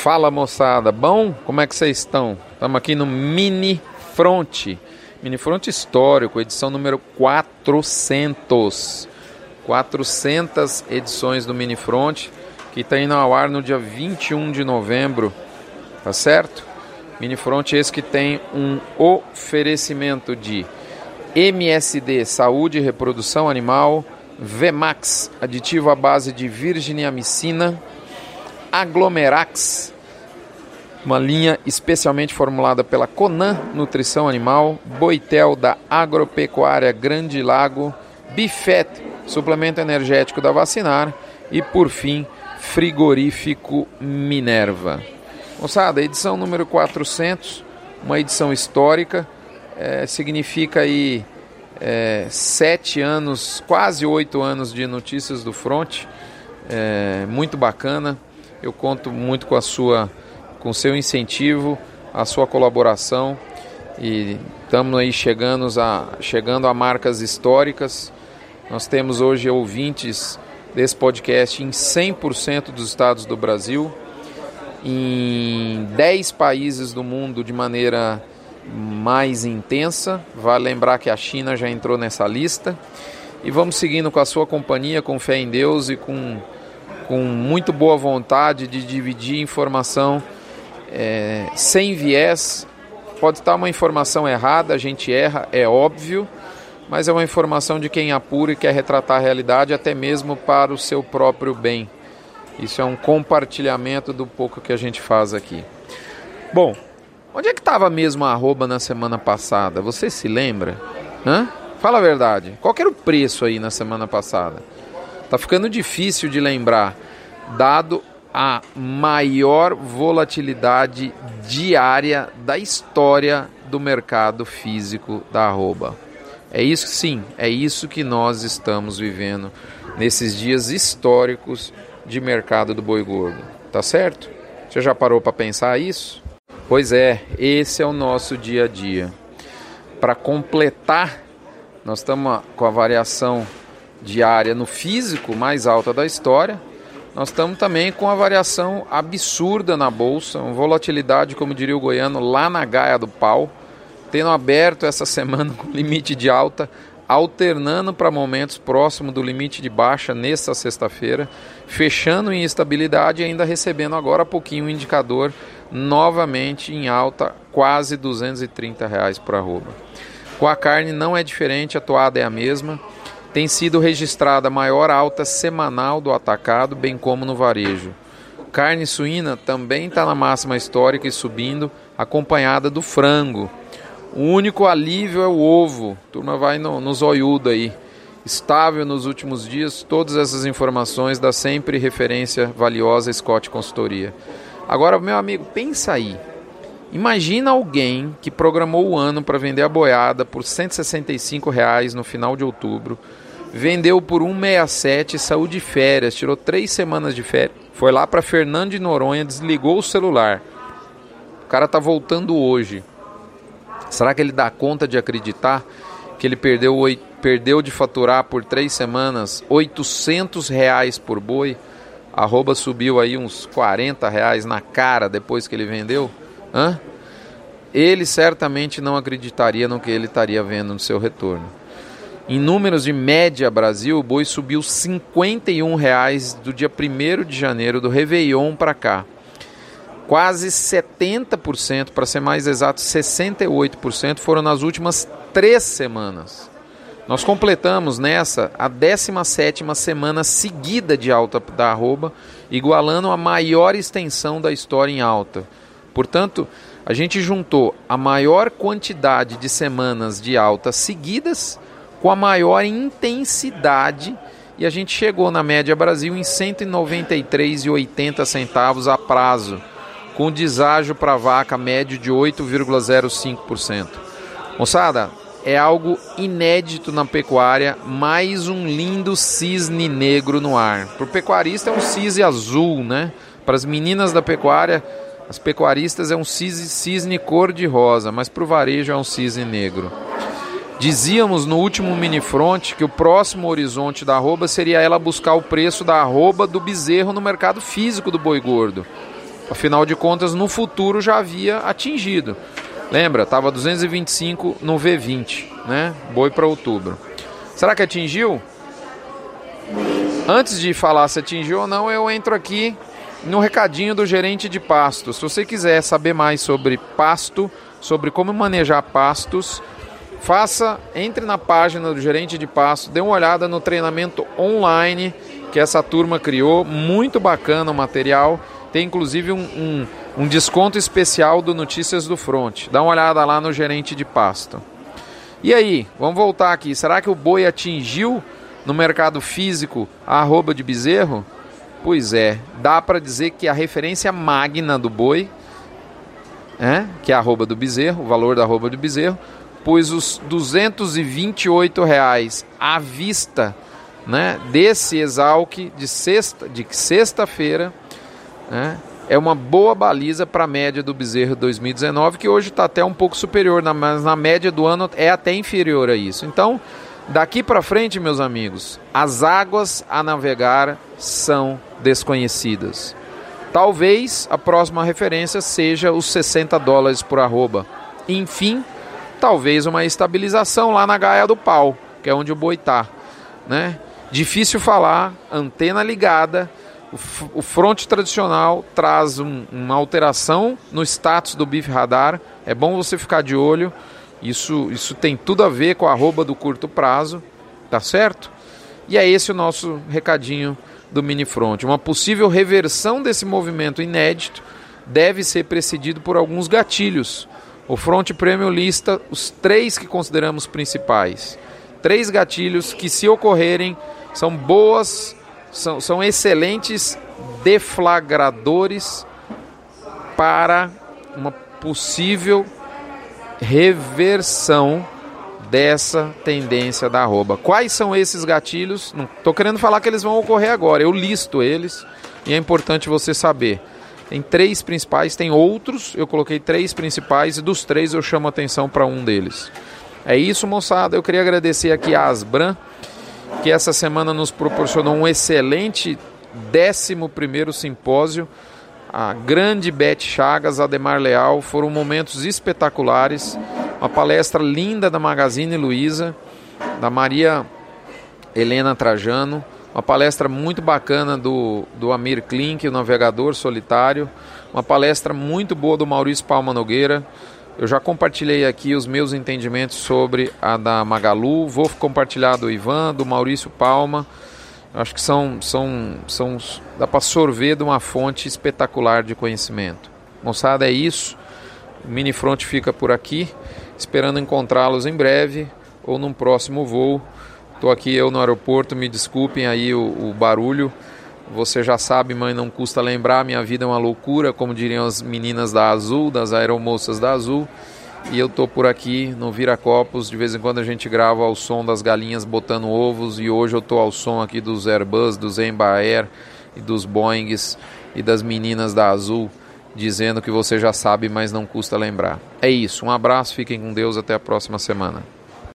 Fala moçada, bom? Como é que vocês estão? Estamos aqui no Mini Front, Mini Front histórico, edição número 400. 400 edições do Mini Front, que está indo ao ar no dia 21 de novembro, tá certo? Mini Front esse que tem um oferecimento de MSD, Saúde e Reprodução Animal, Vemax, aditivo à base de virginiamicina, Aglomerax, uma linha especialmente formulada pela Conan Nutrição Animal, Boitel da Agropecuária Grande Lago, Bifet, suplemento energético da Vacinar e por fim, Frigorífico Minerva. Moçada, edição número 400, uma edição histórica, é, significa aí é, sete anos, quase oito anos de notícias do front, é, muito bacana. Eu conto muito com a sua, com seu incentivo, a sua colaboração e estamos aí chegando a, chegando a marcas históricas. Nós temos hoje ouvintes desse podcast em 100% dos estados do Brasil, em 10 países do mundo de maneira mais intensa. Vale lembrar que a China já entrou nessa lista. E vamos seguindo com a sua companhia, com fé em Deus e com com muito boa vontade de dividir informação é, sem viés. Pode estar uma informação errada, a gente erra, é óbvio, mas é uma informação de quem apura e quer retratar a realidade, até mesmo para o seu próprio bem. Isso é um compartilhamento do pouco que a gente faz aqui. Bom, onde é que estava mesmo a arroba na semana passada? Você se lembra? Hã? Fala a verdade. Qual era o preço aí na semana passada? Tá ficando difícil de lembrar, dado a maior volatilidade diária da história do mercado físico da arroba. É isso sim, é isso que nós estamos vivendo nesses dias históricos de mercado do boi gordo. Tá certo? Você já parou para pensar isso? Pois é, esse é o nosso dia a dia. Para completar, nós estamos com a variação diária no físico mais alta da história. Nós estamos também com a variação absurda na bolsa, uma volatilidade, como diria o goiano, lá na gaia do pau, tendo aberto essa semana com limite de alta, alternando para momentos próximos do limite de baixa nesta sexta-feira, fechando em estabilidade e ainda recebendo agora há pouquinho um indicador novamente em alta, quase 230 reais por arroba. Com a carne não é diferente, a toada é a mesma tem sido registrada a maior alta semanal do atacado, bem como no varejo. Carne suína também está na máxima histórica e subindo, acompanhada do frango. O único alívio é o ovo. A turma vai no, no zoiudo aí. Estável nos últimos dias, todas essas informações dá sempre referência valiosa Scott Consultoria. Agora, meu amigo, pensa aí. Imagina alguém que programou o ano para vender a boiada por 165 reais no final de outubro, vendeu por 167, saiu de férias, tirou três semanas de férias, foi lá para Fernando de Noronha, desligou o celular. O cara tá voltando hoje. Será que ele dá conta de acreditar que ele perdeu, perdeu de faturar por três semanas 800 reais por boi? Arroba subiu aí uns 40 reais na cara depois que ele vendeu? Hã? Ele certamente não acreditaria no que ele estaria vendo no seu retorno. Em números de média Brasil, o boi subiu 51 reais do dia 1 de janeiro do Réveillon para cá. Quase 70%, para ser mais exato, 68% foram nas últimas três semanas. Nós completamos nessa a 17 semana seguida de alta da arroba, igualando a maior extensão da história em alta. Portanto, a gente juntou a maior quantidade de semanas de alta seguidas com a maior intensidade e a gente chegou na média Brasil em 193,80 centavos a prazo, com deságio para vaca médio de 8,05%. Moçada, é algo inédito na pecuária, mais um lindo cisne negro no ar. Para o pecuarista é um cisne azul, né? Para as meninas da pecuária, as pecuaristas é um cisne, cisne cor de rosa, mas para o varejo é um cisne negro. Dizíamos no último mini front que o próximo horizonte da arroba seria ela buscar o preço da arroba do bezerro no mercado físico do boi gordo. Afinal de contas, no futuro já havia atingido. Lembra? Estava 225 no V20, né? Boi para outubro. Será que atingiu? Antes de falar se atingiu ou não, eu entro aqui no recadinho do gerente de pastos. Se você quiser saber mais sobre pasto, sobre como manejar pastos, faça, entre na página do gerente de pasto, dê uma olhada no treinamento online que essa turma criou, muito bacana o material. Tem inclusive um, um, um desconto especial do Notícias do Front. Dá uma olhada lá no gerente de pasto. E aí, vamos voltar aqui. Será que o boi atingiu no mercado físico a arroba de bezerro? Pois é, dá para dizer que a referência magna do boi, é, que é a arroba do bezerro, o valor da arroba do bezerro, pois os 228 reais à vista né, desse exalque de sexta de sexta-feira né, é uma boa baliza para a média do bezerro 2019 que hoje está até um pouco superior mas na média do ano é até inferior a isso. Então Daqui para frente, meus amigos, as águas a navegar são desconhecidas. Talvez a próxima referência seja os 60 dólares por arroba. Enfim, talvez uma estabilização lá na Gaia do Pau, que é onde o boi está. Né? Difícil falar, antena ligada. O, fronte tradicional traz um, uma alteração no status do bife radar. É bom você ficar de olho. Isso, isso tem tudo a ver com a arroba do curto prazo, tá certo? E é esse o nosso recadinho do mini front. Uma possível reversão desse movimento inédito deve ser precedido por alguns gatilhos. O Front Premium lista os três que consideramos principais. Três gatilhos que, se ocorrerem, são boas, são, são excelentes deflagradores para uma possível reversão dessa tendência da arroba. Quais são esses gatilhos? Não estou querendo falar que eles vão ocorrer agora, eu listo eles e é importante você saber. Tem três principais, tem outros, eu coloquei três principais e dos três eu chamo atenção para um deles. É isso, moçada. Eu queria agradecer aqui a Asbran, que essa semana nos proporcionou um excelente 11 simpósio a grande Beth Chagas, Ademar Leal, foram momentos espetaculares. Uma palestra linda da Magazine Luiza, da Maria Helena Trajano, uma palestra muito bacana do, do Amir Klink, o navegador solitário, uma palestra muito boa do Maurício Palma Nogueira. Eu já compartilhei aqui os meus entendimentos sobre a da Magalu, vou compartilhar do Ivan, do Maurício Palma. Acho que são, são, são dá para sorver de uma fonte espetacular de conhecimento. Moçada, é isso. O Mini Front fica por aqui, esperando encontrá-los em breve ou num próximo voo. Estou aqui eu no aeroporto, me desculpem aí o, o barulho. Você já sabe, mãe, não custa lembrar, minha vida é uma loucura, como diriam as meninas da Azul, das aeromoças da Azul. E eu tô por aqui no Viracopos, de vez em quando a gente grava ao som das galinhas botando ovos e hoje eu tô ao som aqui dos Airbus, dos Embraer e dos Boeings e das meninas da Azul dizendo que você já sabe, mas não custa lembrar. É isso, um abraço, fiquem com Deus, até a próxima semana.